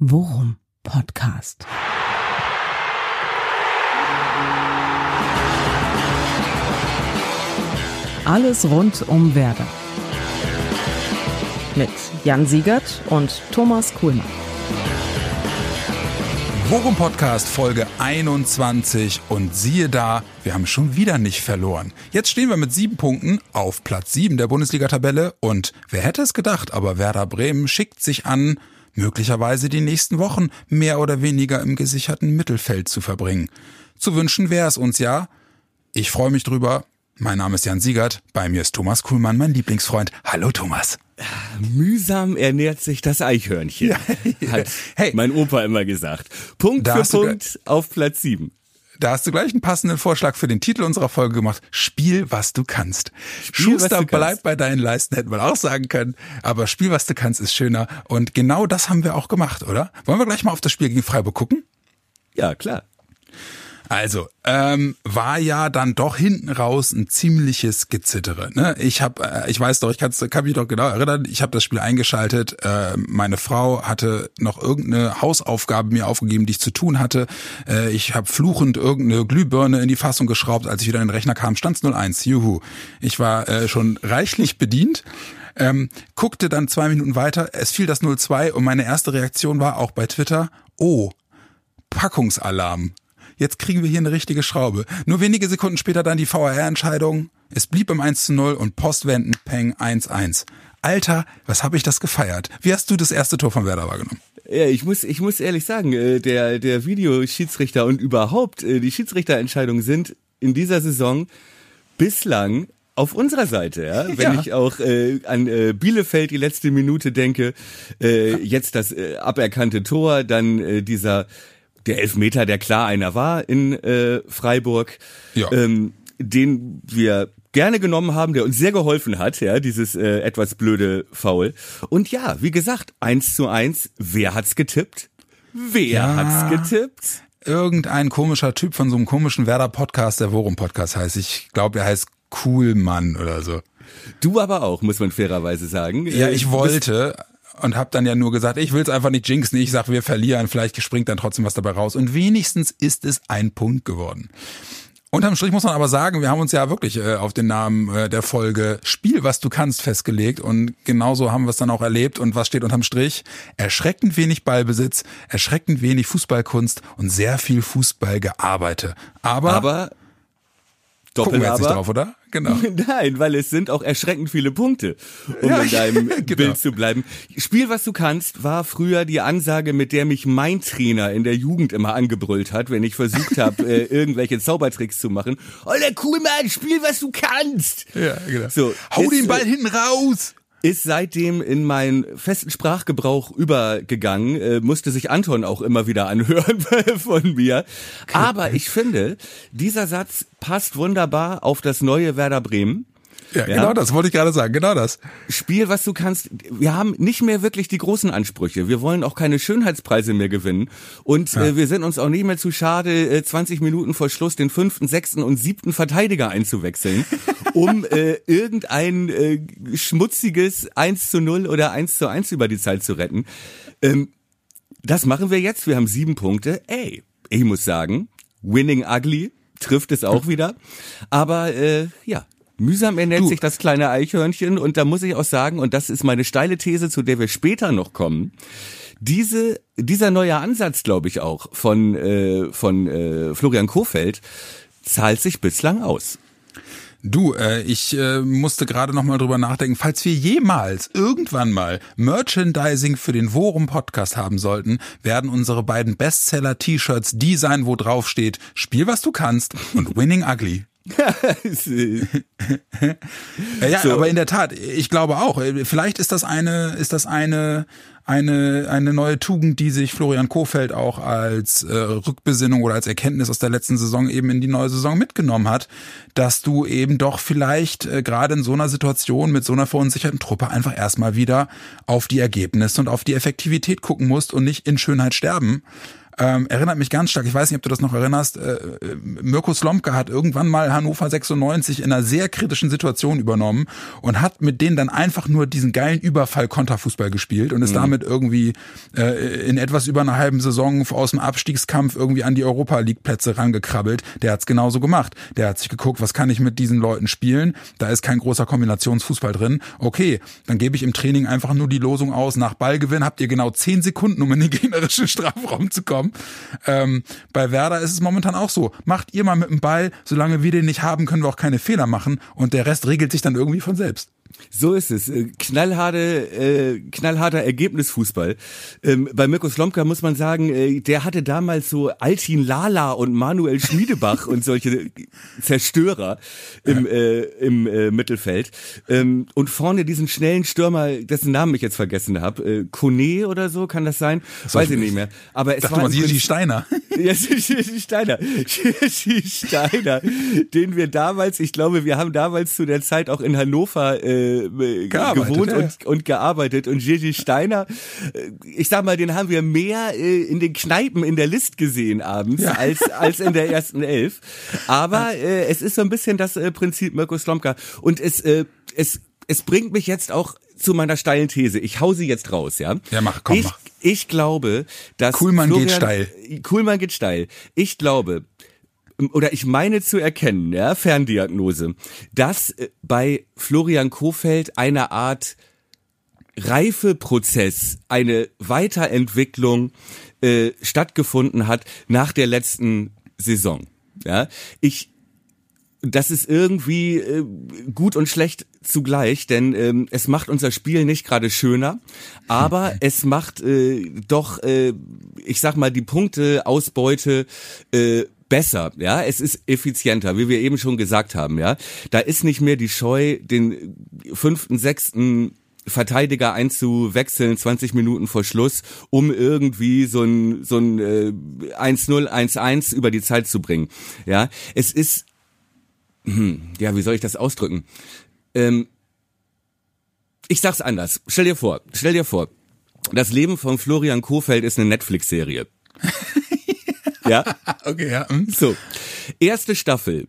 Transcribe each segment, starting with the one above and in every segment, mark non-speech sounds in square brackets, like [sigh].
Worum Podcast. Alles rund um Werder. Mit Jan Siegert und Thomas Kuhlmann. Worum Podcast Folge 21 und siehe da, wir haben schon wieder nicht verloren. Jetzt stehen wir mit sieben Punkten auf Platz sieben der Bundesliga-Tabelle und wer hätte es gedacht, aber Werder Bremen schickt sich an, möglicherweise die nächsten Wochen mehr oder weniger im gesicherten Mittelfeld zu verbringen. Zu wünschen wäre es uns ja. Ich freue mich drüber. Mein Name ist Jan Siegert, bei mir ist Thomas Kuhlmann, mein Lieblingsfreund. Hallo Thomas. Mühsam ernährt sich das Eichhörnchen, ja, [laughs] ja. hat hey, mein Opa immer gesagt. Punkt für Punkt auf Platz sieben. Da hast du gleich einen passenden Vorschlag für den Titel unserer Folge gemacht. Spiel, was du kannst. Spiel, Schuster, du bleib kannst. bei deinen Leisten, hätten wir auch sagen können. Aber Spiel, was du kannst, ist schöner. Und genau das haben wir auch gemacht, oder? Wollen wir gleich mal auf das Spiel gegen Freiburg gucken? Ja, klar. Also, ähm, war ja dann doch hinten raus ein ziemliches Gezittere. Ne? Ich habe, äh, ich weiß doch, ich kann's, kann mich doch genau erinnern, ich habe das Spiel eingeschaltet. Äh, meine Frau hatte noch irgendeine Hausaufgabe mir aufgegeben, die ich zu tun hatte. Äh, ich habe fluchend irgendeine Glühbirne in die Fassung geschraubt. Als ich wieder in den Rechner kam, stand's 01. Juhu. Ich war äh, schon reichlich bedient. Ähm, guckte dann zwei Minuten weiter, es fiel das 02 und meine erste Reaktion war auch bei Twitter, oh, Packungsalarm jetzt kriegen wir hier eine richtige Schraube. Nur wenige Sekunden später dann die VAR-Entscheidung. Es blieb im 1 zu 0 und Postwenden Peng 1-1. Alter, was habe ich das gefeiert? Wie hast du das erste Tor von Werder wahrgenommen? Ja, ich muss, ich muss ehrlich sagen, äh, der, der Videoschiedsrichter und überhaupt äh, die Schiedsrichterentscheidungen sind in dieser Saison bislang auf unserer Seite, ja. [laughs] Wenn ja. ich auch äh, an äh, Bielefeld die letzte Minute denke, äh, jetzt das äh, aberkannte Tor, dann äh, dieser der Elfmeter, der klar einer war in äh, Freiburg, ja. ähm, den wir gerne genommen haben, der uns sehr geholfen hat, ja, dieses äh, etwas blöde Foul. Und ja, wie gesagt, eins zu eins, wer hat's getippt? Wer ja. hat's getippt? Irgendein komischer Typ von so einem komischen Werder-Podcast, der Worum-Podcast heißt. Ich glaube, er heißt Coolmann oder so. Du aber auch, muss man fairerweise sagen. Ja, ich wollte, und habe dann ja nur gesagt, ich will es einfach nicht jinxen. Ich sag, wir verlieren, vielleicht springt dann trotzdem was dabei raus. Und wenigstens ist es ein Punkt geworden. Unterm Strich muss man aber sagen, wir haben uns ja wirklich äh, auf den Namen äh, der Folge Spiel, was du kannst festgelegt und genauso haben wir es dann auch erlebt und was steht unterm Strich? Erschreckend wenig Ballbesitz, erschreckend wenig Fußballkunst und sehr viel Fußballgearbeitet. Aber, aber Doppel Gucken wir jetzt nicht drauf, oder? Genau. [laughs] Nein, weil es sind auch erschreckend viele Punkte, um ja, in [laughs] deinem genau. Bild zu bleiben. Spiel, was du kannst, war früher die Ansage, mit der mich mein Trainer in der Jugend immer angebrüllt hat, wenn ich versucht habe, [laughs] äh, irgendwelche Zaubertricks zu machen. Alter, cool, Mann, spiel, was du kannst. Ja, genau. So, Hau den Ball hinten raus ist seitdem in meinen festen Sprachgebrauch übergegangen, äh, musste sich Anton auch immer wieder anhören [laughs] von mir. Aber ich finde, dieser Satz passt wunderbar auf das neue Werder Bremen. Ja, ja, genau das wollte ich gerade sagen, genau das. Spiel, was du kannst. Wir haben nicht mehr wirklich die großen Ansprüche. Wir wollen auch keine Schönheitspreise mehr gewinnen. Und ja. äh, wir sind uns auch nicht mehr zu schade, äh, 20 Minuten vor Schluss den fünften, sechsten und siebten Verteidiger einzuwechseln, [laughs] um äh, irgendein äh, schmutziges 1 zu 0 oder 1 zu 1 über die Zeit zu retten. Ähm, das machen wir jetzt. Wir haben sieben Punkte. Ey, ich muss sagen, winning ugly trifft es auch wieder. Aber äh, ja, Mühsam ernährt du. sich das kleine Eichhörnchen und da muss ich auch sagen, und das ist meine steile These, zu der wir später noch kommen, diese, dieser neue Ansatz, glaube ich auch, von, äh, von äh, Florian Kofeld, zahlt sich bislang aus. Du, äh, ich äh, musste gerade noch mal drüber nachdenken, falls wir jemals irgendwann mal Merchandising für den Worum Podcast haben sollten, werden unsere beiden Bestseller-T-Shirts die sein, wo drauf steht, Spiel was du kannst und Winning Ugly. [laughs] ja, so. aber in der Tat, ich glaube auch, vielleicht ist das eine, ist das eine, eine, eine neue Tugend, die sich Florian Kofeld auch als äh, Rückbesinnung oder als Erkenntnis aus der letzten Saison eben in die neue Saison mitgenommen hat, dass du eben doch vielleicht äh, gerade in so einer Situation mit so einer verunsicherten Truppe einfach erstmal wieder auf die Ergebnisse und auf die Effektivität gucken musst und nicht in Schönheit sterben. Ähm, erinnert mich ganz stark, ich weiß nicht, ob du das noch erinnerst, äh, Mirko Slomka hat irgendwann mal Hannover 96 in einer sehr kritischen Situation übernommen und hat mit denen dann einfach nur diesen geilen Überfall Konterfußball gespielt und ist mhm. damit irgendwie äh, in etwas über einer halben Saison aus dem Abstiegskampf irgendwie an die Europa League Plätze rangekrabbelt. Der hat's genauso gemacht. Der hat sich geguckt, was kann ich mit diesen Leuten spielen? Da ist kein großer Kombinationsfußball drin. Okay, dann gebe ich im Training einfach nur die Losung aus, nach Ballgewinn habt ihr genau zehn Sekunden, um in den gegnerischen Strafraum zu kommen. Ähm, bei Werder ist es momentan auch so. Macht ihr mal mit dem Ball, solange wir den nicht haben, können wir auch keine Fehler machen und der Rest regelt sich dann irgendwie von selbst. So ist es. Äh, knallharte, äh, knallharter Ergebnisfußball. Ähm, bei Mirko Slomka muss man sagen, äh, der hatte damals so Altin Lala und Manuel Schmiedebach [laughs] und solche Zerstörer im, äh, im äh, Mittelfeld. Ähm, und vorne diesen schnellen Stürmer, dessen Namen ich jetzt vergessen habe, äh, Kone oder so, kann das sein? Das Weiß ich nicht mehr. Aber es war mal, Gigi Steiner. [laughs] Ja, Steiner. [laughs] Gigi Steiner, den wir damals, ich glaube, wir haben damals zu der Zeit auch in Hannover äh, äh, gewohnt ja. und, und gearbeitet. Und Gigi Steiner, äh, ich sag mal, den haben wir mehr äh, in den Kneipen in der List gesehen abends ja. als, als in der ersten Elf. Aber äh, es ist so ein bisschen das äh, Prinzip Mirko Slomka. Und es, äh, es, es bringt mich jetzt auch zu meiner steilen These. Ich hau sie jetzt raus, ja? Ja, mach, komm, ich, mach. Ich glaube, dass Kuhlmann Florian, geht steil. Kuhlmann geht steil. Ich glaube, oder ich meine zu erkennen, ja, Ferndiagnose, dass äh, bei Florian Kofeld eine Art Reifeprozess, eine Weiterentwicklung äh, stattgefunden hat nach der letzten Saison. Ja, ich das ist irgendwie äh, gut und schlecht zugleich, denn ähm, es macht unser Spiel nicht gerade schöner, aber [laughs] es macht äh, doch, äh, ich sag mal, die Punkteausbeute äh, besser, ja, es ist effizienter, wie wir eben schon gesagt haben, ja. Da ist nicht mehr die Scheu, den fünften, sechsten Verteidiger einzuwechseln, 20 Minuten vor Schluss, um irgendwie so ein, so ein äh, 1-0, 1-1 über die Zeit zu bringen. Ja, es ist, hm, ja, wie soll ich das ausdrücken? Ähm, ich sag's anders. Stell dir vor, stell dir vor, das Leben von Florian Kofeld ist eine Netflix-Serie. [laughs] Ja? [laughs] okay, ja. Hm. So. Erste Staffel.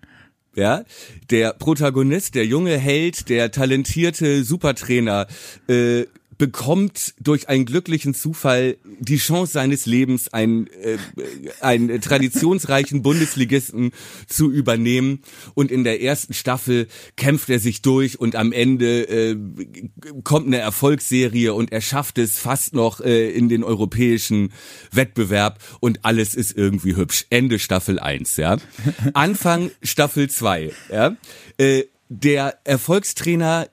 Ja, der Protagonist, der junge Held, der talentierte Supertrainer, äh, bekommt durch einen glücklichen Zufall die Chance seines Lebens, einen, äh, einen traditionsreichen Bundesligisten zu übernehmen. Und in der ersten Staffel kämpft er sich durch und am Ende äh, kommt eine Erfolgsserie und er schafft es fast noch äh, in den europäischen Wettbewerb und alles ist irgendwie hübsch. Ende Staffel 1, ja. Anfang Staffel 2, ja. Äh, der Erfolgstrainer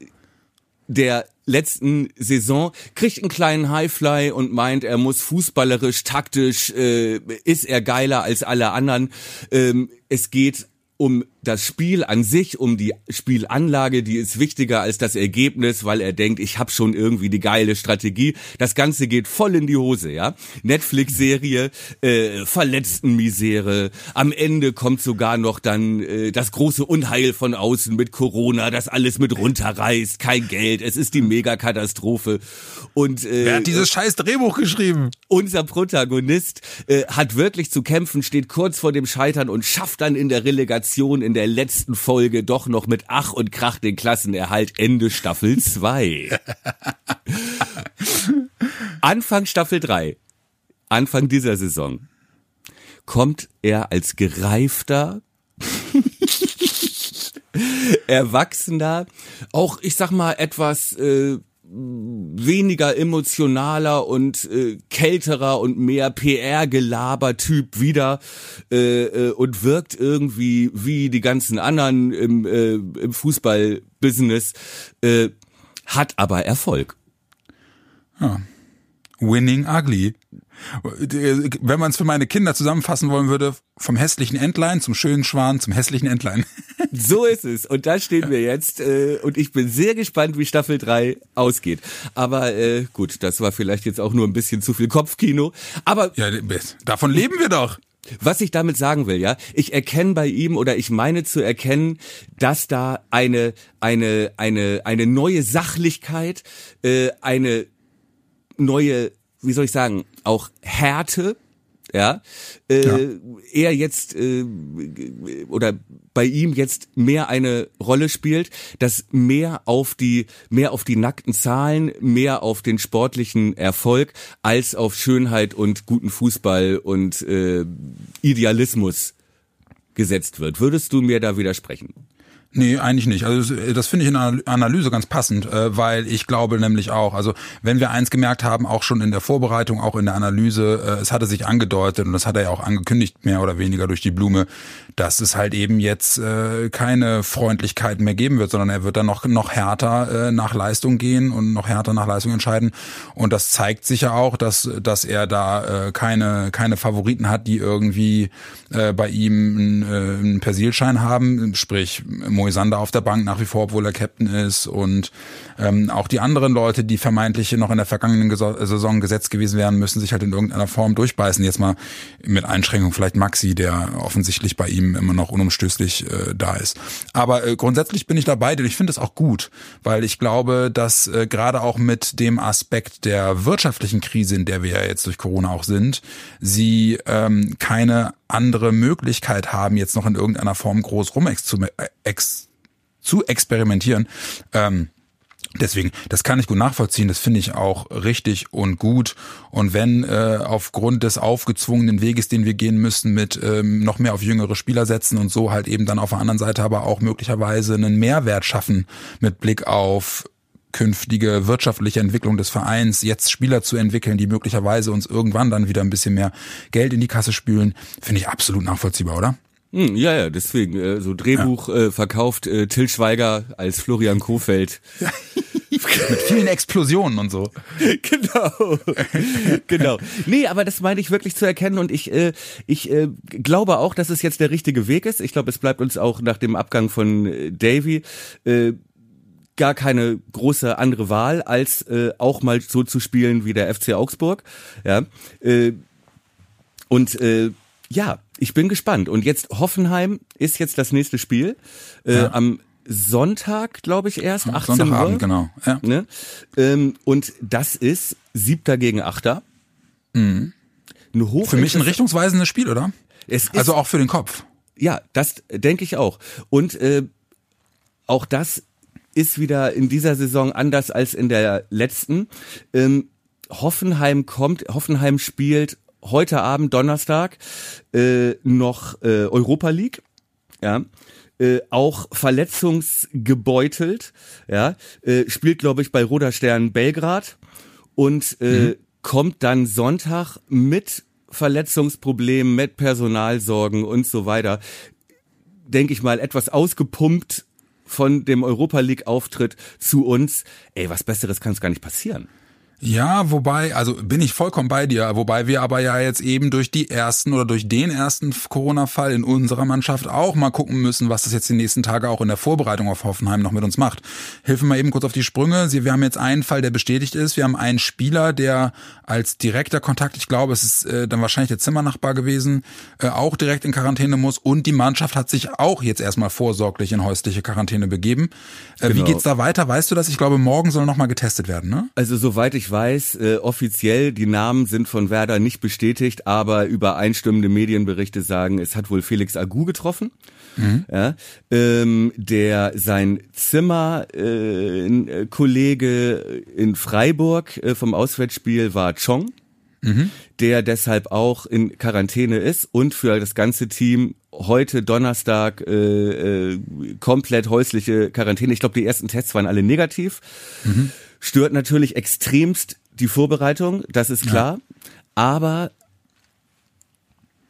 der letzten Saison, kriegt einen kleinen Highfly und meint, er muss fußballerisch, taktisch, äh, ist er geiler als alle anderen. Ähm, es geht um das Spiel an sich, um die Spielanlage, die ist wichtiger als das Ergebnis, weil er denkt, ich habe schon irgendwie die geile Strategie. Das Ganze geht voll in die Hose, ja. Netflix-Serie, äh, Verletztenmisere. Am Ende kommt sogar noch dann äh, das große Unheil von außen mit Corona, das alles mit runterreißt, kein Geld, es ist die Megakatastrophe. Und äh, wer hat dieses scheiß Drehbuch geschrieben? Unser Protagonist äh, hat wirklich zu kämpfen, steht kurz vor dem Scheitern und schafft dann in der Relegation in in der letzten Folge doch noch mit Ach und Krach den Klassenerhalt Ende Staffel 2. [laughs] Anfang Staffel 3, Anfang dieser Saison, kommt er als gereifter, [laughs] erwachsener, auch ich sag mal etwas äh, weniger emotionaler und äh, kälterer und mehr PR-Gelaber-Typ wieder äh, äh, und wirkt irgendwie wie die ganzen anderen im, äh, im Fußball-Business, äh, hat aber Erfolg. Ja. Winning Ugly. Wenn man es für meine Kinder zusammenfassen wollen würde, vom hässlichen Entlein zum schönen Schwan zum hässlichen Entlein. [laughs] So ist es. Und da stehen wir jetzt. Äh, und ich bin sehr gespannt, wie Staffel 3 ausgeht. Aber äh, gut, das war vielleicht jetzt auch nur ein bisschen zu viel Kopfkino. Aber ja, davon leben wir doch. Was ich damit sagen will, ja, ich erkenne bei ihm oder ich meine zu erkennen, dass da eine eine eine eine neue Sachlichkeit, äh, eine neue, wie soll ich sagen, auch Härte ja, äh, ja. er jetzt äh, oder bei ihm jetzt mehr eine Rolle spielt, dass mehr auf die mehr auf die nackten Zahlen, mehr auf den sportlichen Erfolg als auf Schönheit und guten Fußball und äh, Idealismus gesetzt wird. Würdest du mir da widersprechen? Nee, eigentlich nicht. Also das finde ich in der Analyse ganz passend, äh, weil ich glaube nämlich auch, also wenn wir eins gemerkt haben, auch schon in der Vorbereitung, auch in der Analyse, äh, es hatte sich angedeutet und das hat er ja auch angekündigt, mehr oder weniger durch die Blume, dass es halt eben jetzt äh, keine Freundlichkeit mehr geben wird, sondern er wird dann noch, noch härter nach Leistung gehen und noch härter nach Leistung entscheiden. Und das zeigt sich ja auch, dass, dass er da keine, keine Favoriten hat, die irgendwie bei ihm einen Persilschein haben, sprich Moisander auf der Bank nach wie vor, obwohl er Captain ist und ähm, auch die anderen Leute, die vermeintlich noch in der vergangenen Saison gesetzt gewesen wären, müssen sich halt in irgendeiner Form durchbeißen. Jetzt mal mit Einschränkung vielleicht Maxi, der offensichtlich bei ihm immer noch unumstößlich äh, da ist. Aber äh, grundsätzlich bin ich dabei, denn ich finde es auch gut, weil ich glaube, dass äh, gerade auch mit dem Aspekt der wirtschaftlichen Krise, in der wir ja jetzt durch Corona auch sind, sie ähm, keine andere Möglichkeit haben, jetzt noch in irgendeiner Form groß rum zu, ex, zu experimentieren. Ähm, Deswegen, das kann ich gut nachvollziehen, das finde ich auch richtig und gut. Und wenn äh, aufgrund des aufgezwungenen Weges, den wir gehen müssen, mit ähm, noch mehr auf jüngere Spieler setzen und so halt eben dann auf der anderen Seite aber auch möglicherweise einen Mehrwert schaffen mit Blick auf künftige wirtschaftliche Entwicklung des Vereins, jetzt Spieler zu entwickeln, die möglicherweise uns irgendwann dann wieder ein bisschen mehr Geld in die Kasse spülen, finde ich absolut nachvollziehbar, oder? Hm, ja, ja, deswegen, äh, so Drehbuch ja. äh, verkauft äh, Till Schweiger als Florian Kofeld. [laughs] Mit vielen Explosionen und so. [laughs] Genau. [laughs] genau. Nee, aber das meine ich wirklich zu erkennen und ich, äh, ich äh, glaube auch, dass es jetzt der richtige Weg ist. Ich glaube, es bleibt uns auch nach dem Abgang von äh, Davy äh, gar keine große andere Wahl, als äh, auch mal so zu spielen wie der FC Augsburg. Ja. Äh, und äh, ja, ich bin gespannt. Und jetzt Hoffenheim ist jetzt das nächste Spiel. Äh, ja. Am Sonntag, glaube ich, erst, 18 Sonntagabend, Uhr. genau. Ja. Ne? Ähm, und das ist siebter gegen achter. Mhm. Ein für mich ein richtungsweisendes Spiel, oder? Es ist, also auch für den Kopf. Ja, das denke ich auch. Und äh, auch das ist wieder in dieser Saison anders als in der letzten. Ähm, Hoffenheim kommt, Hoffenheim spielt heute Abend, Donnerstag, äh, noch äh, Europa League. Ja. Äh, auch verletzungsgebeutelt, ja, äh, spielt, glaube ich, bei Roter Stern Belgrad und äh, mhm. kommt dann Sonntag mit Verletzungsproblemen, mit Personalsorgen und so weiter, denke ich mal, etwas ausgepumpt von dem Europa League Auftritt zu uns. Ey, was Besseres kann es gar nicht passieren. Ja, wobei, also bin ich vollkommen bei dir, wobei wir aber ja jetzt eben durch die ersten oder durch den ersten Corona-Fall in unserer Mannschaft auch mal gucken müssen, was das jetzt die nächsten Tage auch in der Vorbereitung auf Hoffenheim noch mit uns macht. Hilfen wir eben kurz auf die Sprünge. Wir haben jetzt einen Fall, der bestätigt ist. Wir haben einen Spieler, der als direkter Kontakt, ich glaube, es ist äh, dann wahrscheinlich der Zimmernachbar gewesen, äh, auch direkt in Quarantäne muss und die Mannschaft hat sich auch jetzt erstmal vorsorglich in häusliche Quarantäne begeben. Äh, genau. Wie geht's da weiter? Weißt du das? Ich glaube, morgen soll noch mal getestet werden, ne? Also soweit ich weiß, äh, offiziell, die Namen sind von Werder nicht bestätigt, aber übereinstimmende Medienberichte sagen, es hat wohl Felix Agu getroffen. Mhm. Ja, ähm, der sein Zimmer äh, Kollege in Freiburg äh, vom Auswärtsspiel war Chong, mhm. der deshalb auch in Quarantäne ist und für das ganze Team heute Donnerstag äh, äh, komplett häusliche Quarantäne. Ich glaube, die ersten Tests waren alle negativ. Mhm. Stört natürlich extremst die Vorbereitung, das ist klar. Ja. Aber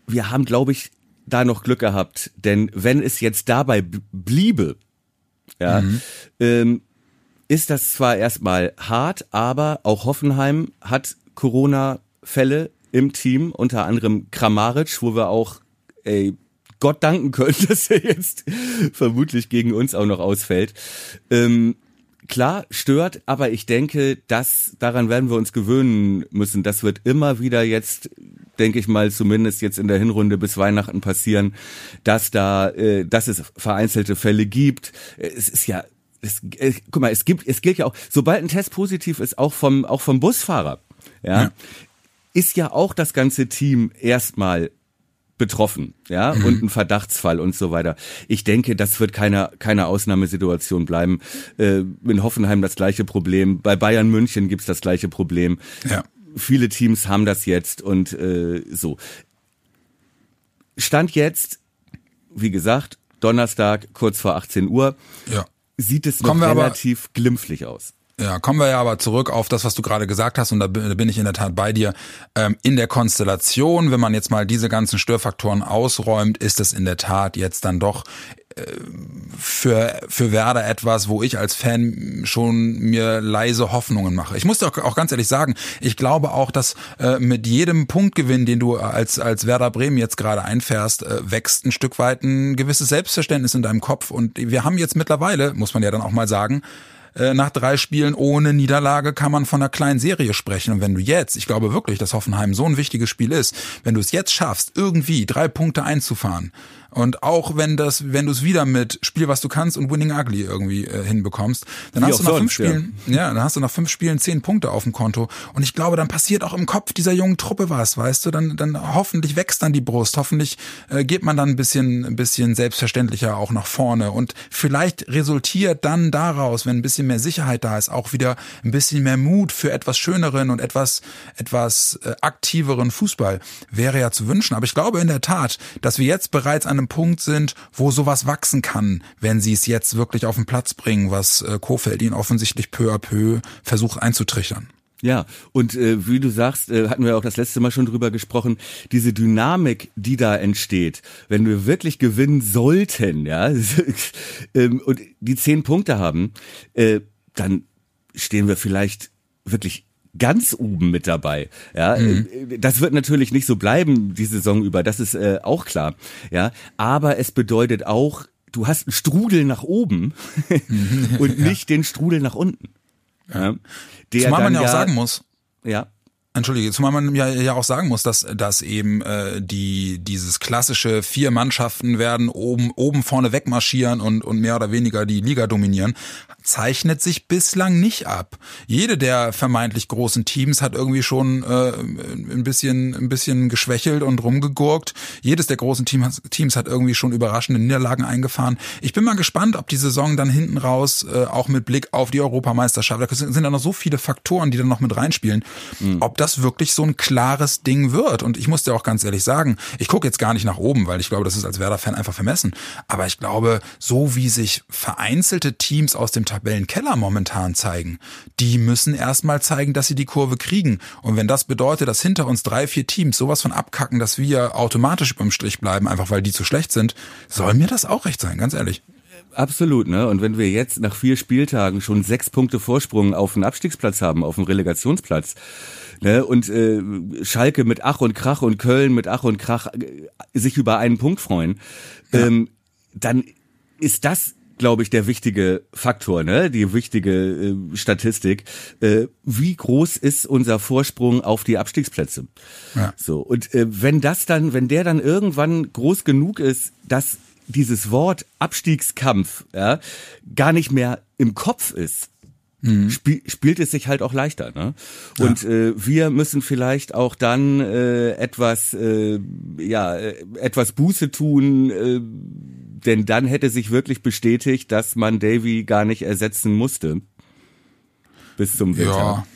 wir haben, glaube ich, da noch Glück gehabt. Denn wenn es jetzt dabei bliebe, ja, mhm. ähm, ist das zwar erstmal hart, aber auch Hoffenheim hat Corona-Fälle im Team, unter anderem Kramaric, wo wir auch ey, Gott danken können, [laughs] dass er jetzt vermutlich gegen uns auch noch ausfällt. Ähm, klar, stört, aber ich denke, dass daran werden wir uns gewöhnen müssen. Das wird immer wieder jetzt, denke ich mal, zumindest jetzt in der Hinrunde bis Weihnachten passieren, dass da, äh, dass es vereinzelte Fälle gibt. Es ist ja es, äh, guck mal, es gibt, es gilt ja auch, sobald ein Test positiv ist, auch vom, auch vom Busfahrer, ja, ja ist ja auch das ganze Team erstmal betroffen, ja, mhm. und ein Verdachtsfall und so weiter. Ich denke, das wird keine, keine Ausnahmesituation bleiben. Äh, in Hoffenheim das gleiche Problem, bei Bayern München gibt's das gleiche Problem. Ja. Viele Teams haben das jetzt und äh, so. Stand jetzt, wie gesagt, Donnerstag, kurz vor 18 Uhr, ja. sieht es noch relativ aber, glimpflich aus. Ja, kommen wir ja aber zurück auf das, was du gerade gesagt hast, und da bin ich in der Tat bei dir. Ähm, in der Konstellation, wenn man jetzt mal diese ganzen Störfaktoren ausräumt, ist es in der Tat jetzt dann doch äh, für, für Werder etwas, wo ich als Fan schon mir leise Hoffnungen mache. Ich muss doch auch ganz ehrlich sagen, ich glaube auch, dass äh, mit jedem Punktgewinn, den du als, als Werder Bremen jetzt gerade einfährst, äh, wächst ein Stück weit ein gewisses Selbstverständnis in deinem Kopf. Und wir haben jetzt mittlerweile, muss man ja dann auch mal sagen, äh, nach drei Spielen ohne Niederlage kann man von einer kleinen Serie sprechen. Und wenn du jetzt, ich glaube wirklich, dass Hoffenheim so ein wichtiges Spiel ist, wenn du es jetzt schaffst, irgendwie drei Punkte einzufahren, und auch wenn das, wenn du es wieder mit Spiel, was du kannst und Winning Ugly irgendwie äh, hinbekommst, dann Wie hast du nach sonst, fünf Spielen, ja. ja, dann hast du nach fünf Spielen zehn Punkte auf dem Konto. Und ich glaube, dann passiert auch im Kopf dieser jungen Truppe was, weißt du? Dann, dann hoffentlich wächst dann die Brust, hoffentlich äh, geht man dann ein bisschen, ein bisschen selbstverständlicher auch nach vorne. Und vielleicht resultiert dann daraus, wenn ein bisschen mehr Sicherheit da ist, auch wieder ein bisschen mehr Mut für etwas schöneren und etwas, etwas äh, aktiveren Fußball. Wäre ja zu wünschen. Aber ich glaube in der Tat, dass wir jetzt bereits an einem Punkt sind, wo sowas wachsen kann, wenn sie es jetzt wirklich auf den Platz bringen, was äh, Kofeld ihnen offensichtlich peu à peu versucht einzutrichtern. Ja, und äh, wie du sagst, äh, hatten wir auch das letzte Mal schon drüber gesprochen, diese Dynamik, die da entsteht, wenn wir wirklich gewinnen sollten, ja, [laughs] ähm, und die zehn Punkte haben, äh, dann stehen wir vielleicht wirklich ganz oben mit dabei. Ja, mhm. das wird natürlich nicht so bleiben die Saison über, das ist äh, auch klar. Ja, aber es bedeutet auch, du hast einen Strudel nach oben [laughs] und ja. nicht den Strudel nach unten. Ja. Der Zumal man ja auch sagen muss. Ja. Entschuldige, zumal man ja, ja auch sagen muss, dass, dass eben äh, die dieses klassische vier Mannschaften werden oben oben vorne wegmarschieren und, und mehr oder weniger die Liga dominieren, zeichnet sich bislang nicht ab. Jede der vermeintlich großen Teams hat irgendwie schon äh, ein bisschen ein bisschen geschwächelt und rumgegurkt. Jedes der großen Teams, Teams hat irgendwie schon überraschende Niederlagen eingefahren. Ich bin mal gespannt, ob die Saison dann hinten raus äh, auch mit Blick auf die Europameisterschaft, da sind ja noch so viele Faktoren, die dann noch mit reinspielen, mhm. ob das wirklich so ein klares Ding wird. Und ich muss dir auch ganz ehrlich sagen, ich gucke jetzt gar nicht nach oben, weil ich glaube, das ist als Werder-Fan einfach vermessen. Aber ich glaube, so wie sich vereinzelte Teams aus dem Tabellenkeller momentan zeigen, die müssen erstmal zeigen, dass sie die Kurve kriegen. Und wenn das bedeutet, dass hinter uns drei, vier Teams sowas von abkacken, dass wir automatisch überm Strich bleiben, einfach weil die zu schlecht sind, soll mir das auch recht sein, ganz ehrlich. Absolut, ne? Und wenn wir jetzt nach vier Spieltagen schon sechs Punkte Vorsprung auf den Abstiegsplatz haben, auf den Relegationsplatz, ne? Und äh, Schalke mit Ach und Krach und Köln mit Ach und Krach äh, sich über einen Punkt freuen, ja. ähm, dann ist das glaube ich, der wichtige Faktor, ne? die wichtige äh, Statistik. Äh, wie groß ist unser Vorsprung auf die Abstiegsplätze? Ja. So und äh, wenn das dann, wenn der dann irgendwann groß genug ist, dass dieses Wort Abstiegskampf ja, gar nicht mehr im Kopf ist, mhm. spiel, spielt es sich halt auch leichter. Ne? Und ja. äh, wir müssen vielleicht auch dann äh, etwas, äh, ja, äh, etwas Buße tun. Äh, denn dann hätte sich wirklich bestätigt, dass man Davy gar nicht ersetzen musste. Bis zum Winter. Ja.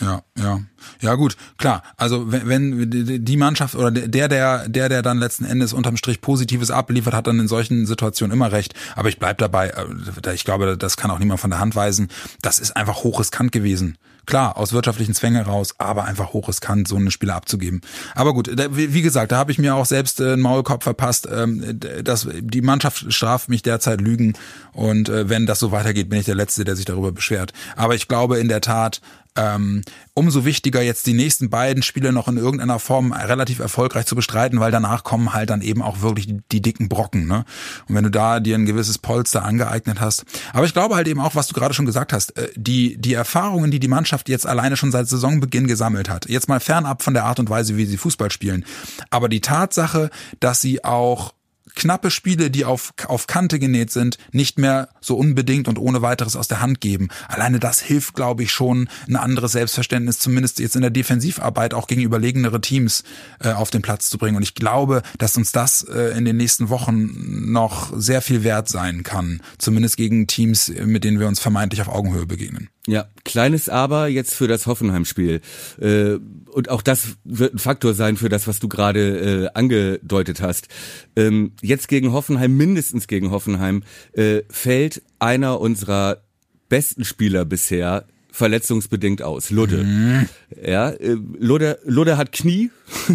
Ja, ja. Ja, gut, klar. Also wenn, wenn die Mannschaft oder der, der, der, der dann letzten Endes unterm Strich Positives abliefert, hat dann in solchen Situationen immer recht. Aber ich bleib dabei, äh, ich glaube, das kann auch niemand von der Hand weisen. Das ist einfach hochriskant gewesen. Klar, aus wirtschaftlichen Zwängen raus, aber einfach hochriskant, so eine Spiele abzugeben. Aber gut, wie gesagt, da habe ich mir auch selbst äh, einen Maulkorb verpasst. Ähm, dass die Mannschaft straft mich derzeit Lügen und äh, wenn das so weitergeht, bin ich der Letzte, der sich darüber beschwert. Aber ich glaube in der Tat, ähm, umso wichtiger jetzt die nächsten beiden Spiele noch in irgendeiner Form relativ erfolgreich zu bestreiten, weil danach kommen halt dann eben auch wirklich die, die, dicken Brocken. Ne? Und wenn du da dir ein gewisses Polster angeeignet hast. Aber ich glaube halt eben auch, was du gerade schon gesagt hast, äh, die, die Erfahrungen, die die Mannschaft jetzt alleine schon seit Saisonbeginn gesammelt hat, jetzt mal fernab von der Art und Weise, wie sie Fußball spielen, aber die Tatsache, dass sie auch knappe Spiele, die auf, auf Kante genäht sind, nicht mehr so unbedingt und ohne weiteres aus der Hand geben. Alleine das hilft, glaube ich, schon, ein anderes Selbstverständnis, zumindest jetzt in der Defensivarbeit auch gegen überlegenere Teams äh, auf den Platz zu bringen. Und ich glaube, dass uns das äh, in den nächsten Wochen noch sehr viel wert sein kann. Zumindest gegen Teams, mit denen wir uns vermeintlich auf Augenhöhe begegnen. Ja, kleines Aber jetzt für das Hoffenheim-Spiel. Äh, und auch das wird ein Faktor sein für das, was du gerade äh, angedeutet hast. Ähm, jetzt gegen Hoffenheim, mindestens gegen Hoffenheim, äh, fällt einer unserer besten Spieler bisher verletzungsbedingt aus. Ludde. Mhm. Ja, äh, Ludde, Ludde hat Knie.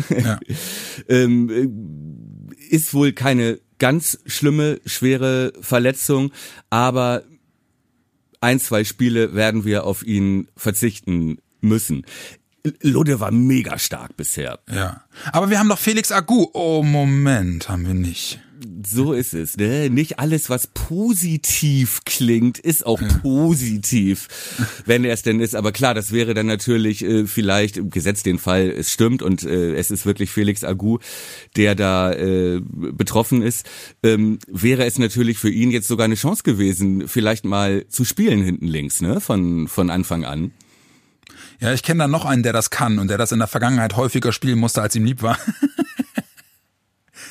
Ja. [laughs] ähm, äh, ist wohl keine ganz schlimme, schwere Verletzung, aber ein, zwei Spiele werden wir auf ihn verzichten müssen. Ludde war mega stark bisher. Ja. Aber wir haben doch Felix Agu. Oh, Moment, haben wir nicht. So ist es, ne? Nicht alles, was positiv klingt, ist auch ja. positiv, wenn er es denn ist. Aber klar, das wäre dann natürlich äh, vielleicht, gesetzt den Fall, es stimmt und äh, es ist wirklich Felix Agu, der da äh, betroffen ist, ähm, wäre es natürlich für ihn jetzt sogar eine Chance gewesen, vielleicht mal zu spielen hinten links, ne? Von, von Anfang an. Ja, ich kenne da noch einen, der das kann und der das in der Vergangenheit häufiger spielen musste, als ihm lieb war. [laughs]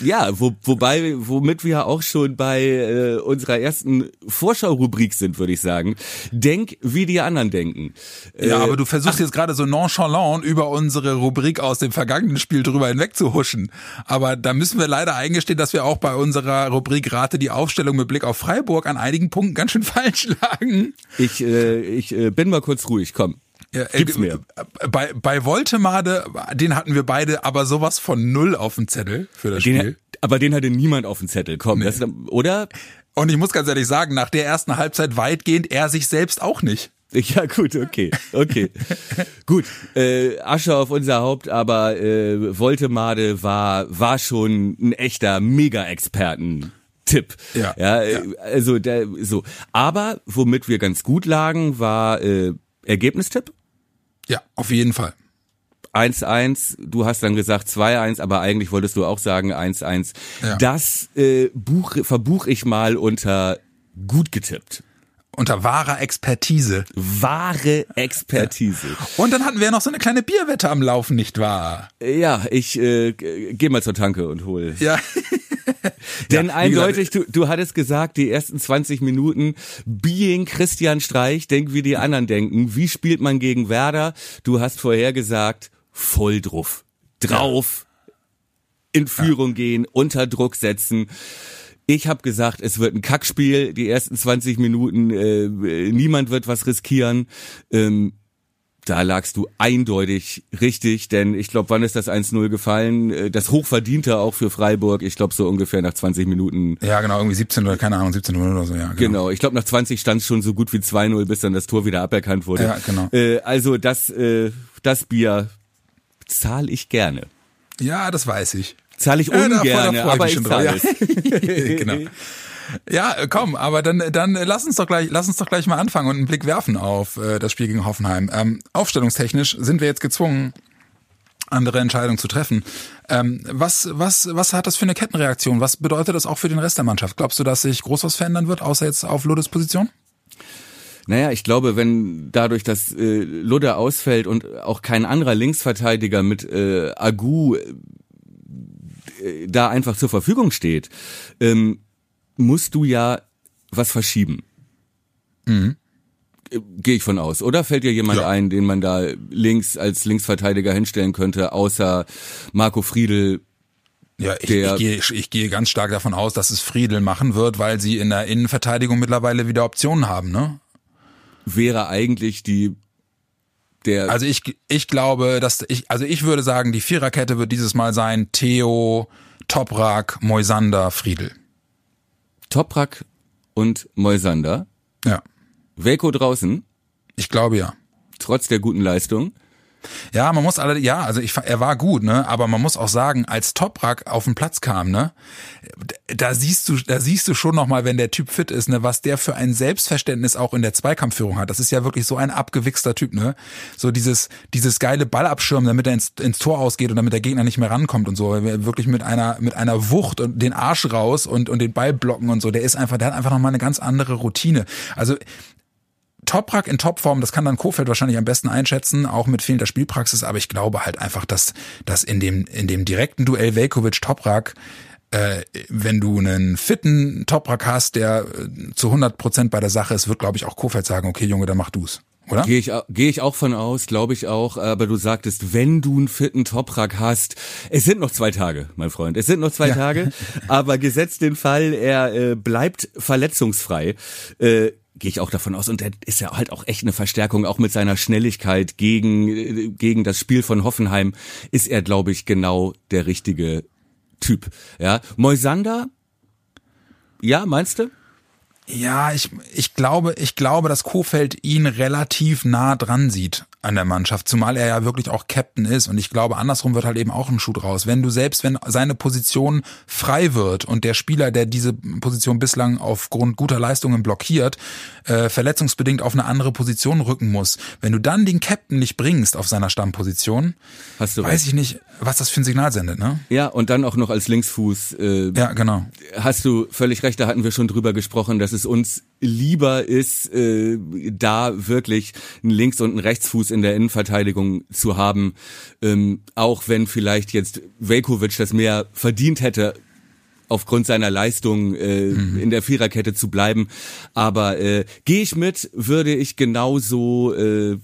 Ja, wo, wobei, womit wir auch schon bei äh, unserer ersten Vorschau-Rubrik sind, würde ich sagen. Denk, wie die anderen denken. Äh, ja, aber du versuchst ach, jetzt gerade so nonchalant über unsere Rubrik aus dem vergangenen Spiel drüber hinweg zu huschen. Aber da müssen wir leider eingestehen, dass wir auch bei unserer Rubrik Rate die Aufstellung mit Blick auf Freiburg an einigen Punkten ganz schön [laughs] falsch lagen. Ich, äh, ich äh, bin mal kurz ruhig, komm. Ja, äh, Gibt's mehr. Bei, bei Voltemade, den hatten wir beide aber sowas von null auf dem Zettel für das den, Spiel. Aber den hatte niemand auf dem Zettel, komm, nee. das, oder? Und ich muss ganz ehrlich sagen, nach der ersten Halbzeit weitgehend er sich selbst auch nicht. [laughs] Ja, gut, okay, okay. [laughs] gut, äh, Asche auf unser Haupt, aber äh, Voltemade war, war schon ein echter Mega-Experten. Tipp. Ja, ja, ja. Äh, also der, so. Aber womit wir ganz gut lagen, war äh, Ergebnistipp. Ja, auf jeden Fall. 1-1, du hast dann gesagt 2-1, aber eigentlich wolltest du auch sagen 1-1. Ja. Das äh, Buch, verbuch ich mal unter gut getippt. Unter wahrer Expertise. Wahre Expertise. Ja. Und dann hatten wir noch so eine kleine Bierwette am Laufen, nicht wahr? Ja, ich äh, geh mal zur Tanke und hol. Ja. [laughs] Denn ja, eindeutig, du, du hattest gesagt, die ersten 20 Minuten, being Christian Streich, denk wie die anderen denken. Wie spielt man gegen Werder? Du hast vorher gesagt, voll drauf. Drauf. In Führung ja. gehen, unter Druck setzen. Ich habe gesagt, es wird ein Kackspiel, die ersten 20 Minuten, äh, niemand wird was riskieren. Ähm, da lagst du eindeutig richtig, denn ich glaube, wann ist das 1-0 gefallen? Äh, das Hochverdiente auch für Freiburg, ich glaube so ungefähr nach 20 Minuten. Ja, genau, irgendwie 17 oder keine Ahnung, 17 oder so, ja. Genau, genau ich glaube nach 20 stand es schon so gut wie 2-0, bis dann das Tor wieder aberkannt wurde. Ja, genau. Äh, also das, äh, das Bier zahle ich gerne. Ja, das weiß ich. Zahle ich ungern, ja, aber ich zahle es. [laughs] genau. Ja, äh, komm, aber dann, dann lass uns doch gleich, lass uns doch gleich mal anfangen und einen Blick werfen auf äh, das Spiel gegen Hoffenheim. Ähm, aufstellungstechnisch sind wir jetzt gezwungen, andere Entscheidungen zu treffen. Ähm, was, was, was hat das für eine Kettenreaktion? Was bedeutet das auch für den Rest der Mannschaft? Glaubst du, dass sich groß was verändern wird, außer jetzt auf Lodes Position? Naja, ich glaube, wenn dadurch, dass äh, Ludde ausfällt und auch kein anderer Linksverteidiger mit äh, Agu äh, da einfach zur Verfügung steht, ähm, musst du ja was verschieben. Mhm. Gehe ich von aus, oder? Fällt dir jemand ja. ein, den man da links als Linksverteidiger hinstellen könnte, außer Marco Friedel? Ja, ich, ich, gehe, ich gehe ganz stark davon aus, dass es Friedel machen wird, weil sie in der Innenverteidigung mittlerweile wieder Optionen haben, ne? Wäre eigentlich die der. Also ich, ich glaube, dass ich, also ich würde sagen, die Viererkette wird dieses Mal sein Theo, Toprak, Moisander, Friedel. Toprak und Moisander. Ja. Velko draußen. Ich glaube ja. Trotz der guten Leistung. Ja, man muss alle, ja, also ich, er war gut, ne, aber man muss auch sagen, als Toprak auf den Platz kam, ne, da siehst du, da siehst du schon nochmal, wenn der Typ fit ist, ne, was der für ein Selbstverständnis auch in der Zweikampfführung hat. Das ist ja wirklich so ein abgewichster Typ, ne, so dieses, dieses geile Ballabschirmen, damit er ins, ins Tor ausgeht und damit der Gegner nicht mehr rankommt und so, wirklich mit einer, mit einer Wucht und den Arsch raus und, und den Ball blocken und so, der ist einfach, der hat einfach nochmal eine ganz andere Routine. Also Toprak in Topform, das kann dann Kofeld wahrscheinlich am besten einschätzen, auch mit fehlender Spielpraxis, aber ich glaube halt einfach, dass, dass in dem, in dem direkten Duell Velkovic-Toprak äh, wenn du einen fitten Toprak hast, der äh, zu 100 Prozent bei der Sache ist, wird, glaube ich, auch Kofeld sagen, okay, Junge, dann mach du's. Oder? Gehe ich, geh ich auch von aus, glaube ich auch. Aber du sagtest, wenn du einen fitten Toprak hast, es sind noch zwei Tage, mein Freund. Es sind noch zwei ja. Tage. [laughs] Aber gesetzt den Fall, er äh, bleibt verletzungsfrei. Äh, gehe ich auch davon aus. Und er ist ja halt auch echt eine Verstärkung, auch mit seiner Schnelligkeit gegen, gegen das Spiel von Hoffenheim ist er, glaube ich, genau der richtige Typ. Ja, Moisander, ja, meinst du? Ja, ich, ich glaube, ich glaube, dass Kofeld ihn relativ nah dran sieht an der Mannschaft, zumal er ja wirklich auch Captain ist. Und ich glaube, andersrum wird halt eben auch ein Schuh draus. Wenn du selbst, wenn seine Position frei wird und der Spieler, der diese Position bislang aufgrund guter Leistungen blockiert, äh, verletzungsbedingt auf eine andere Position rücken muss, wenn du dann den Captain nicht bringst auf seiner Stammposition, Hast du weiß recht. ich nicht, was das für ein Signal sendet, ne? Ja, und dann auch noch als Linksfuß. Äh, ja, genau. Hast du völlig recht, da hatten wir schon drüber gesprochen, dass es uns lieber ist, äh, da wirklich einen Links- und einen Rechtsfuß in der Innenverteidigung zu haben, ähm, auch wenn vielleicht jetzt Velkovic das mehr verdient hätte, aufgrund seiner Leistung äh, mhm. in der Viererkette zu bleiben. Aber äh, gehe ich mit, würde ich genauso äh,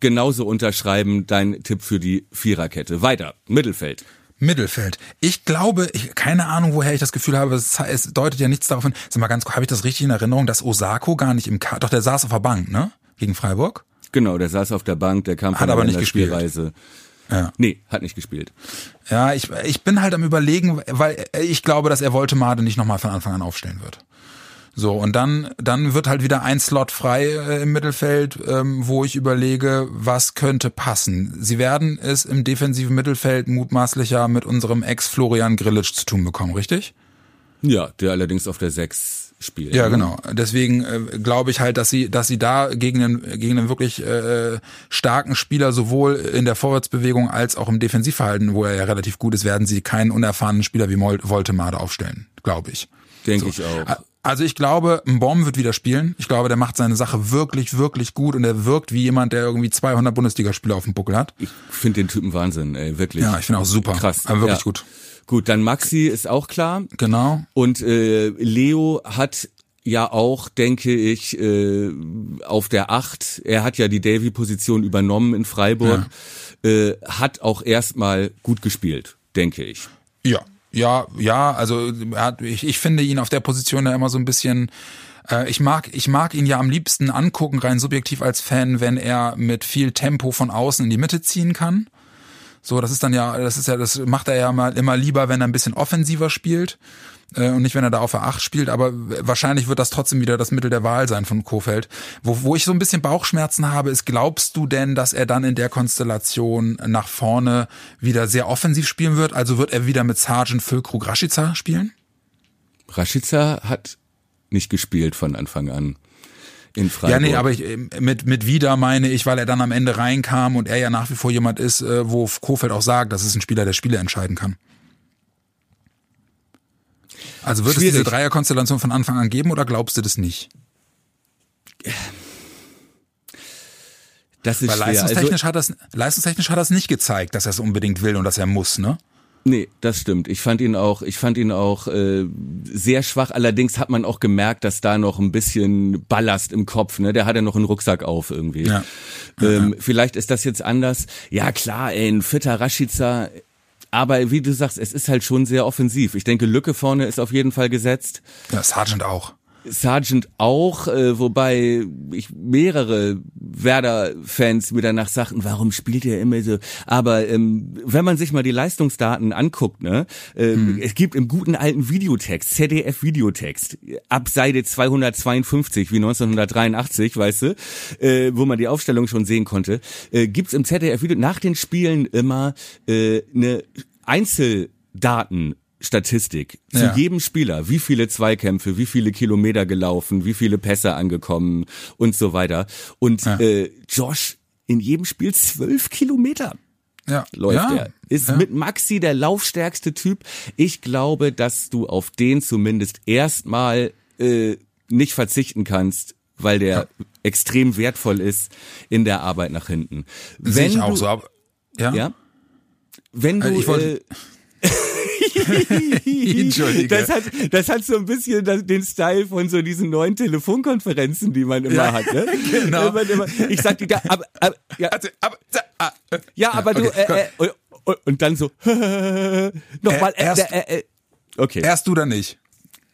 genauso unterschreiben, dein Tipp für die Viererkette. Weiter, Mittelfeld. Mittelfeld. Ich glaube, ich, keine Ahnung, woher ich das Gefühl habe, es, es deutet ja nichts darauf hin. Sag mal ganz kurz, habe ich das richtig in Erinnerung, dass Osako gar nicht im K doch der saß auf der Bank, ne? Gegen Freiburg? Genau, der saß auf der Bank, der kam von hat aber nicht gespielt. Spielreise. Ja. Nee, hat nicht gespielt. Ja, ich, ich bin halt am überlegen, weil ich glaube, dass er Woltemade nicht nochmal von Anfang an aufstellen wird. So, und dann, dann wird halt wieder ein Slot frei äh, im Mittelfeld, ähm, wo ich überlege, was könnte passen. Sie werden es im defensiven Mittelfeld mutmaßlicher mit unserem Ex-Florian Grillitsch zu tun bekommen, richtig? Ja, der allerdings auf der 6 spielt. Ja, ne? genau. Deswegen äh, glaube ich halt, dass sie, dass sie da gegen einen, gegen einen wirklich äh, starken Spieler sowohl in der Vorwärtsbewegung als auch im Defensivverhalten, wo er ja relativ gut ist, werden sie keinen unerfahrenen Spieler wie Voltemade aufstellen, glaube ich. Denke so. ich auch. Also ich glaube, ein Bomb wird wieder spielen. Ich glaube, der macht seine Sache wirklich, wirklich gut und er wirkt wie jemand, der irgendwie 200 Bundesligaspieler auf dem Buckel hat. Ich finde den Typen Wahnsinn, ey, wirklich. Ja, ich finde auch super. Krass. Aber wirklich ja. gut. Gut, dann Maxi ist auch klar. Genau. Und äh, Leo hat ja auch, denke ich, äh, auf der Acht. Er hat ja die Davy-Position übernommen in Freiburg. Ja. Äh, hat auch erstmal gut gespielt, denke ich. Ja, ja, ja, also ich, ich finde ihn auf der Position ja immer so ein bisschen äh, ich mag, ich mag ihn ja am liebsten angucken, rein subjektiv als Fan, wenn er mit viel Tempo von außen in die Mitte ziehen kann. So, das ist dann ja, das ist ja, das macht er ja mal immer lieber, wenn er ein bisschen offensiver spielt äh, und nicht, wenn er da auf der 8 spielt, aber wahrscheinlich wird das trotzdem wieder das Mittel der Wahl sein von Kofeld. Wo, wo ich so ein bisschen Bauchschmerzen habe, ist, glaubst du denn, dass er dann in der Konstellation nach vorne wieder sehr offensiv spielen wird? Also wird er wieder mit Sergeant Füllkrug Rashica spielen? Rashica hat nicht gespielt von Anfang an. In Freiburg. Ja, nee, aber ich, mit, mit wieder meine ich, weil er dann am Ende reinkam und er ja nach wie vor jemand ist, äh, wo Kofeld auch sagt, das ist ein Spieler, der Spiele entscheiden kann. Also wird Schwierig. es diese Dreierkonstellation von Anfang an geben oder glaubst du das nicht? Das ist Weil schwer. leistungstechnisch, also, hat das, leistungstechnisch hat das nicht gezeigt, dass er es unbedingt will und dass er muss, ne? Nee, das stimmt. Ich fand ihn auch, ich fand ihn auch äh, sehr schwach. Allerdings hat man auch gemerkt, dass da noch ein bisschen Ballast im Kopf, ne? Der hat ja noch einen Rucksack auf irgendwie. Ja. Ähm, ja. Vielleicht ist das jetzt anders. Ja klar, ey, ein fitter Rashica aber wie du sagst, es ist halt schon sehr offensiv. Ich denke, Lücke vorne ist auf jeden Fall gesetzt. Ja, Sargent auch. Sargent auch, äh, wobei ich mehrere Werder-Fans mir danach sagten, warum spielt er immer so? Aber ähm, wenn man sich mal die Leistungsdaten anguckt, ne, ähm, hm. es gibt im guten alten Videotext, ZDF-Videotext, ab Seite 252 wie 1983, weißt du, äh, wo man die Aufstellung schon sehen konnte, äh, gibt's im ZDF-Video nach den Spielen immer äh, eine Einzeldaten Statistik zu ja. jedem Spieler, wie viele Zweikämpfe, wie viele Kilometer gelaufen, wie viele Pässe angekommen und so weiter. Und ja. äh, Josh in jedem Spiel zwölf Kilometer ja. läuft ja. er. Ist mit Maxi der laufstärkste Typ. Ich glaube, dass du auf den zumindest erstmal äh, nicht verzichten kannst, weil der extrem wertvoll ist in der Arbeit nach hinten. Wenn Sehe ich auch du, so. Aber, ja. Wenn du also äh, [laughs] [laughs] Entschuldige. Das hat, das hat so ein bisschen den Style von so diesen neuen Telefonkonferenzen, die man immer ja, hat. Ne? [laughs] Genau. Immer, ich sag dir, aber, aber, ja, also, aber, ah, ja, aber okay, du, äh, äh, und dann so, [laughs] nochmal, äh, erst, äh, äh, okay. Erst du dann nicht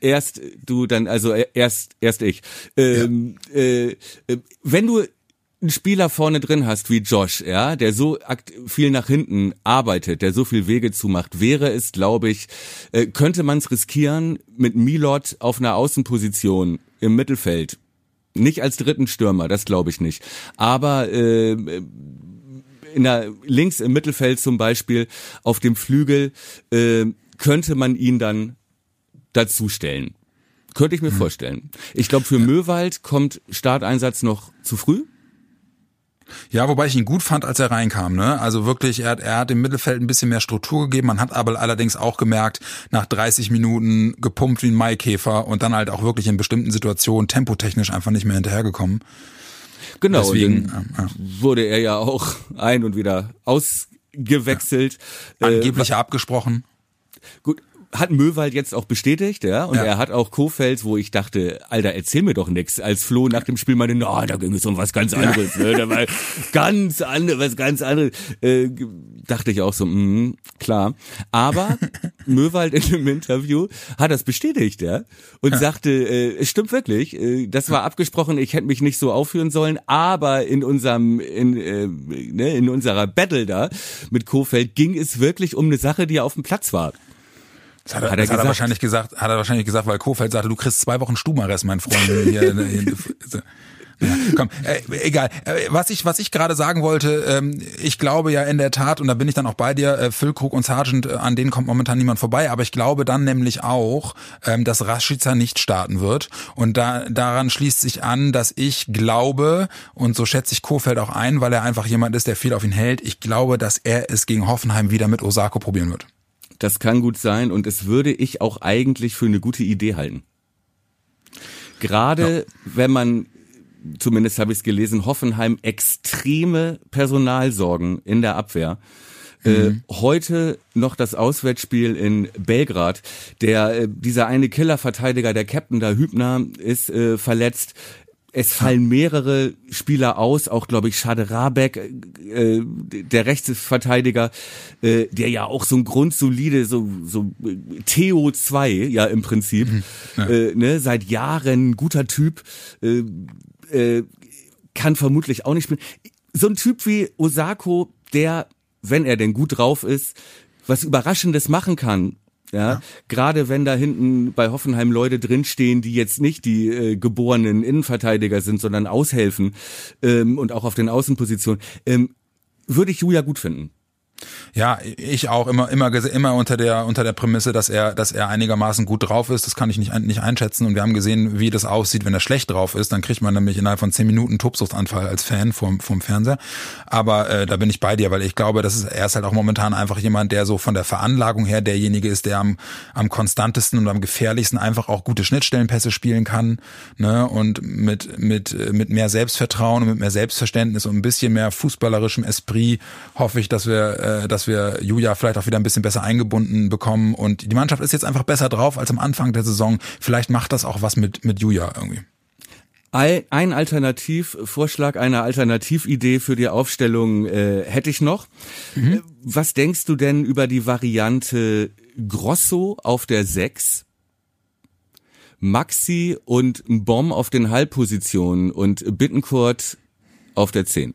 erst du dann also erst erst ich ähm, ja. äh, wenn du einen Spieler vorne drin hast wie Josh, ja, der so viel nach hinten arbeitet, der so viel Wege zumacht, wäre es, glaube ich, äh, könnte man es riskieren mit Milot auf einer Außenposition im Mittelfeld. Nicht als dritten Stürmer, das glaube ich nicht. Aber äh, in der links im Mittelfeld zum Beispiel auf dem Flügel äh, könnte man ihn dann dazustellen. Könnte ich mir hm. vorstellen. Ich glaube, für Möwald kommt Starteinsatz noch zu früh. Ja, wobei ich ihn gut fand, als er reinkam. Ne? Also wirklich, er hat, er hat im Mittelfeld ein bisschen mehr Struktur gegeben. Man hat aber allerdings auch gemerkt, nach 30 Minuten gepumpt wie ein Maikäfer und dann halt auch wirklich in bestimmten Situationen tempotechnisch einfach nicht mehr hinterhergekommen. Genau, Deswegen, ja. wurde er ja auch ein- und wieder ausgewechselt. Ja. Angeblich äh, abgesprochen. Gut, hat Möwald jetzt auch bestätigt, ja, und ja. er hat auch Kofeld, wo ich dachte, Alter, erzähl mir doch nix. Als Flo nach dem Spiel meinte, na, da ging es um was ganz anderes, ja. ne, da war ganz anderes, was ganz anderes. Äh, dachte ich auch so, mh, klar. Aber [laughs] Möwald in dem Interview hat das bestätigt, ja, und ja. sagte, äh, es stimmt wirklich, äh, das war abgesprochen, ich hätte mich nicht so aufführen sollen, aber in unserem, in, äh, ne, in unserer Battle da mit Kofeld ging es wirklich um eine Sache, die auf dem Platz war. Das hat, er, hat, er, das hat er wahrscheinlich gesagt, hat er wahrscheinlich gesagt, weil Kofeld sagte, du kriegst zwei Wochen Stubenarrest, mein Freund. Hier, hier, ja, komm, äh, egal. Äh, was ich, was ich gerade sagen wollte, ähm, ich glaube ja in der Tat, und da bin ich dann auch bei dir, äh, Füllkrug und Sargent, äh, an denen kommt momentan niemand vorbei, aber ich glaube dann nämlich auch, ähm, dass Rashica nicht starten wird. Und da, daran schließt sich an, dass ich glaube, und so schätze ich Kofeld auch ein, weil er einfach jemand ist, der viel auf ihn hält, ich glaube, dass er es gegen Hoffenheim wieder mit Osako probieren wird. Das kann gut sein und es würde ich auch eigentlich für eine gute Idee halten. Gerade ja. wenn man, zumindest habe ich es gelesen, Hoffenheim extreme Personalsorgen in der Abwehr. Äh, mhm. Äh, heute noch das Auswärtsspiel in Belgrad. Der äh, dieser eine Killerverteidiger, der Captain da Hübner, ist äh, verletzt. Es fallen mehrere Spieler aus, auch glaube ich Schade Rabeck, äh, der Rechtsverteidiger, äh, der ja auch so ein grundsolide, so, so Theo 2, ja im Prinzip, mhm. ja. Äh, ne, seit Jahren guter Typ, äh, äh, kann vermutlich auch nicht spielen. So ein Typ wie Osako, der, wenn er denn gut drauf ist, was Überraschendes machen kann, ja, ja. gerade wenn da hinten bei Hoffenheim Leute drinstehen, die jetzt nicht die äh, geborenen Innenverteidiger sind, sondern aushelfen ähm, und auch auf den Außenpositionen, ähm, würde ich Julia gut finden. Ja, ich auch immer immer immer unter der unter der Prämisse, dass er dass er einigermaßen gut drauf ist. Das kann ich nicht nicht einschätzen und wir haben gesehen, wie das aussieht, wenn er schlecht drauf ist. Dann kriegt man nämlich innerhalb von zehn Minuten Tobsuchtanfall als Fan vom vom Fernseher. Aber äh, da bin ich bei dir, weil ich glaube, das ist er ist halt auch momentan einfach jemand, der so von der Veranlagung her derjenige ist, der am am konstantesten und am gefährlichsten einfach auch gute Schnittstellenpässe spielen kann, ne und mit mit mit mehr Selbstvertrauen und mit mehr Selbstverständnis und ein bisschen mehr fußballerischem Esprit hoffe ich, dass wir äh, dass wir Julia vielleicht auch wieder ein bisschen besser eingebunden bekommen. Und die Mannschaft ist jetzt einfach besser drauf als am Anfang der Saison. Vielleicht macht das auch was mit, mit Julia irgendwie. Ein Alternativvorschlag, eine Alternatividee für die Aufstellung äh, hätte ich noch. Mhm. Äh, was denkst du denn über die Variante Grosso auf der 6? Maxi und Bomb auf den Halbpositionen und Bittenkurt auf der 10.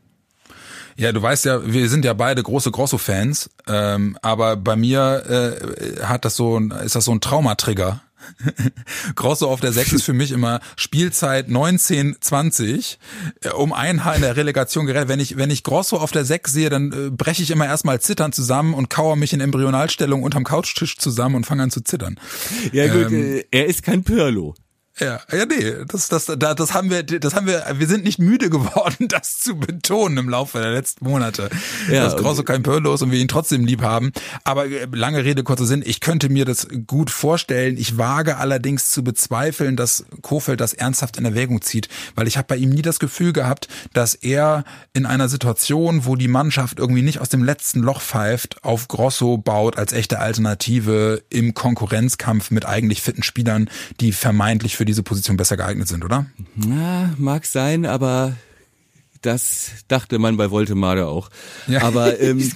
Ja, du weißt ja, wir sind ja beide große Grosso-Fans, ähm, aber bei mir äh, hat das so ein, ist das so ein Traumatrigger. [laughs] Grosso auf der 6 ist für mich immer Spielzeit 19, 20, äh, um ein Haar in der Relegation gerät. Wenn ich, wenn ich Grosso auf der 6 sehe, dann äh, breche ich immer erstmal zittern zusammen und kauere mich in Embryonalstellung unterm Couchtisch zusammen und fange an zu zittern. Ja gut, ähm, äh, er ist kein Pirlo. Ja, ja, nee, das, das, da, das haben wir, das haben wir, wir sind nicht müde geworden, [laughs] das zu betonen im Laufe der letzten Monate. Ja, dass Grosso kein Pirlo ist und wir ihn trotzdem lieb haben. Aber äh, lange Rede, kurzer Sinn, ich könnte mir das gut vorstellen. Ich wage allerdings zu bezweifeln, dass Kofeld das ernsthaft in Erwägung zieht, weil ich habe bei ihm nie das Gefühl gehabt, dass er in einer Situation, wo die Mannschaft irgendwie nicht aus dem letzten Loch pfeift, auf Grosso baut als echte Alternative im Konkurrenzkampf mit eigentlich fitten Spielern, die vermeintlich für diese Position besser geeignet sind, oder? Na, mag sein, aber das dachte man bei Voltemade auch. Ja. Aber [laughs] ähm,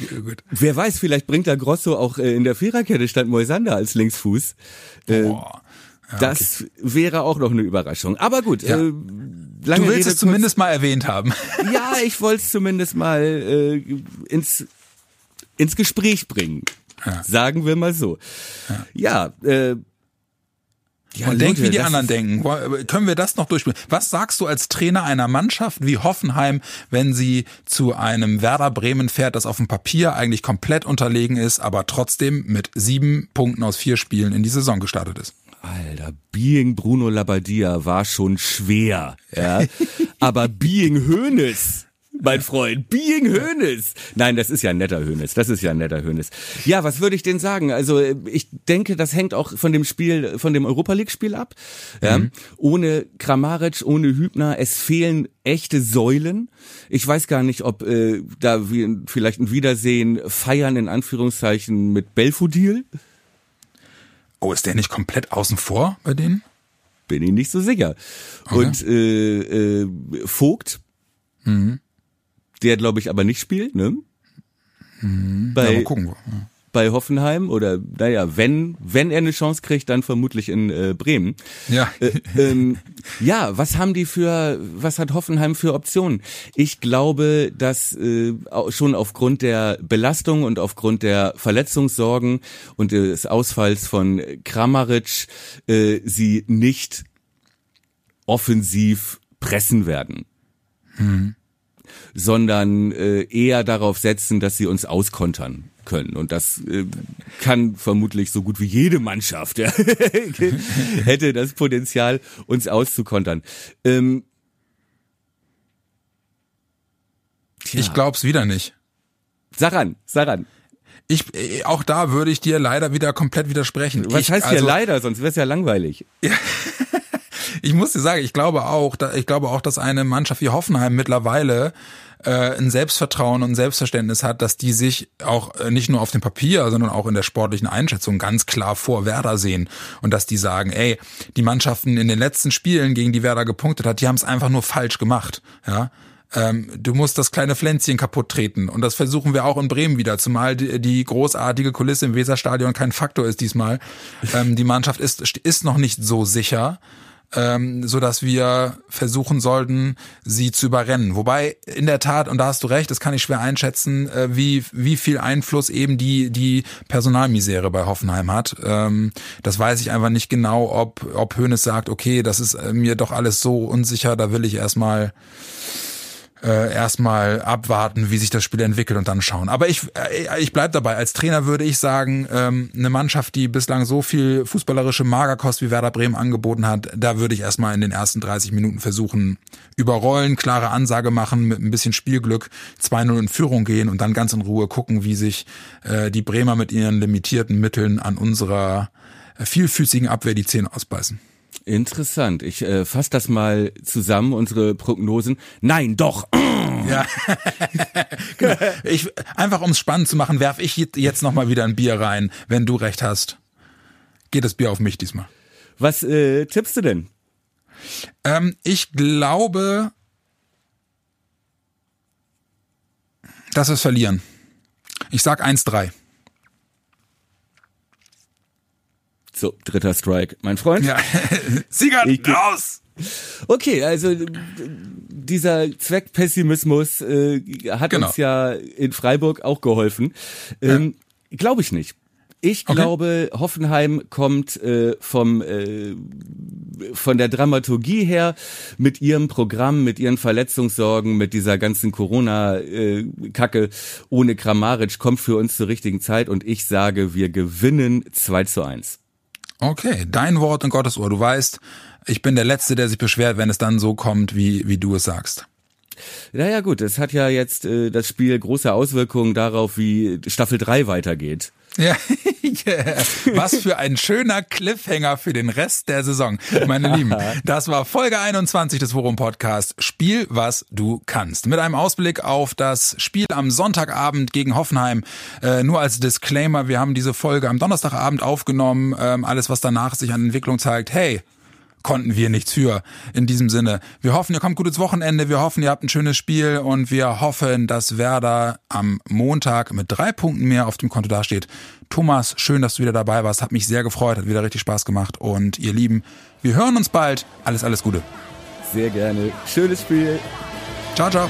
wer weiß, vielleicht bringt da Grosso auch äh, in der Viererkette statt Moisander als Linksfuß. Äh, Boah. Ja, das okay. wäre auch noch eine Überraschung. Aber gut, ja. äh, lange Du willst Rede es zumindest mal erwähnt haben. [laughs] Ja, ich wollte es zumindest mal äh, ins, ins Gespräch bringen. Ja. Sagen wir mal so. Ja, ja äh, ja, und denk, wie die anderen denken. Können wir das noch durchspielen? Was sagst du als Trainer einer Mannschaft wie Hoffenheim, wenn sie zu einem Werder Bremen fährt, das auf dem Papier eigentlich komplett unterlegen ist, aber trotzdem mit sieben Punkten aus vier Spielen in die Saison gestartet ist? Alter, Being Bruno Labbadia war schon schwer, ja. [laughs] aber Being Hoeneß mein Freund. Being Hönes. Nein, das ist ja ein netter Hönes. Das ist ja ein netter Hönes. Ja, was würde ich denn sagen? Also ich denke, das hängt auch von dem Spiel, von dem Europa League Spiel ab. Ja? Mhm. Ohne Kramaric, ohne Hübner, es fehlen echte Säulen. Ich weiß gar nicht, ob äh, da wir vielleicht ein Wiedersehen feiern in Anführungszeichen mit Belfodil. Oh, ist der nicht komplett außen vor bei denen? Bin ich nicht so sicher. Okay. Und äh, äh, Vogt. Mhm der glaube ich aber nicht spielt, ne? Mhm. Bei, ja, mal gucken. Ja. Bei Hoffenheim oder naja, wenn wenn er eine Chance kriegt, dann vermutlich in äh, Bremen. Ja. Äh, ähm, ja, was haben die für was hat Hoffenheim für Optionen? Ich glaube, dass äh, schon aufgrund der Belastung und aufgrund der Verletzungssorgen und des Ausfalls von Kramaric äh, sie nicht offensiv pressen werden. Mhm sondern äh, eher darauf setzen, dass sie uns auskontern können. Und das äh, kann vermutlich so gut wie jede Mannschaft ja, [laughs] hätte das Potenzial, uns auszukontern. Ähm, Ich glaub's wieder nicht. Sag an, sag an. Ich, äh, auch da würde ich dir leider wieder komplett widersprechen. Was ich, heißt also, hier leider, sonst wär's ja langweilig. [laughs] Ich muss dir sagen, ich glaube auch, ich glaube auch, dass eine Mannschaft wie Hoffenheim mittlerweile äh, ein Selbstvertrauen und Selbstverständnis hat, dass die sich auch äh, nicht nur auf dem Papier, sondern auch in der sportlichen Einschätzung ganz klar vor Werder sehen und dass die sagen, ey, die Mannschaften in den letzten Spielen, gegen die Werder gepunktet hat, die haben es einfach nur falsch gemacht, ja. Ähm, du musst das kleine Pflänzchen kaputt treten. Und das versuchen wir auch in Bremen wieder, zumal die, die großartige Kulisse im Weserstadion kein Faktor ist diesmal. Ähm, die Mannschaft ist, ist noch nicht so sicher ähm, so dass wir versuchen sollten, sie zu überrennen. Wobei in der Tat, und da hast du recht, das kann ich schwer einschätzen, äh, wie wie viel Einfluss eben die die Personalmisere bei Hoffenheim hat. Ähm, das weiß ich einfach nicht genau, ob ob Hoeneß sagt, okay, das ist äh, mir doch alles so unsicher, da will ich erstmal äh, erstmal abwarten, wie sich das Spiel entwickelt und dann schauen. Aber ich, äh, ich bleib dabei. Als Trainer würde ich sagen, ähm, eine Mannschaft, die bislang so viel fußballerische Magerkost wie Werder Bremen angeboten hat, da würde ich erstmal in den ersten 30 Minuten versuchen, überrollen, klare Ansage machen, mit ein bisschen Spielglück 2-0 in Führung gehen und dann ganz in Ruhe gucken, wie sich äh, die Bremer mit ihren limitierten Mitteln an unserer vielfüßigen Abwehr die Zähne ausbeißen. Interessant. Ich äh, fasse das mal zusammen, unsere Prognosen. Nein, doch. [laughs] Ja. genau. ich, einfach um es spannend zu machen, werf ich jetzt nochmal wieder ein Bier rein. Wenn du recht hast, geht das Bier auf mich diesmal. Was äh, tippst du denn? Ähm, ich glaube, dass wir es verlieren. Ich sag 1-3. So, dritter Strike, mein Freund. Ja. [laughs] Siegert, Ich- raus! Okay, also dieser Zweckpessimismus äh, hat Genau. uns ja in Freiburg auch geholfen. Ähm, Glaube ich nicht. Ich Okay. glaube, Hoffenheim kommt äh, vom äh, von der Dramaturgie her mit ihrem Programm, mit ihren Verletzungssorgen, mit dieser ganzen Corona-Kacke ohne Kramaric kommt für uns zur richtigen Zeit und ich sage, wir gewinnen 2 zu 1. Okay, dein Wort in Gottes Ohr. Du weißt, ich bin der Letzte, der sich beschwert, wenn es dann so kommt, wie, wie du es sagst. Naja gut, es hat ja jetzt äh, das Spiel große Auswirkungen darauf, wie Staffel 3 weitergeht. Ja, [laughs] yeah. was für ein schöner Cliffhanger für den Rest der Saison. Meine Lieben, [laughs] das war Folge 21 des Forum Podcast. Spiel, was du kannst. Mit einem Ausblick auf das Spiel am Sonntagabend gegen Hoffenheim. Äh, nur als Disclaimer, wir haben diese Folge am Donnerstagabend aufgenommen. Ähm, alles, was danach sich an Entwicklung zeigt, hey, konnten wir nichts für. In diesem Sinne, wir hoffen, ihr kommt gut ins Wochenende, wir hoffen, ihr habt ein schönes Spiel und wir hoffen, dass Werder am Montag mit drei Punkten mehr auf dem Konto dasteht. Thomas, schön, dass du wieder dabei warst, hat mich sehr gefreut, hat wieder richtig Spaß gemacht und ihr Lieben, wir hören uns bald. Alles, alles Gute. Sehr gerne. Schönes Spiel. Ciao, ciao.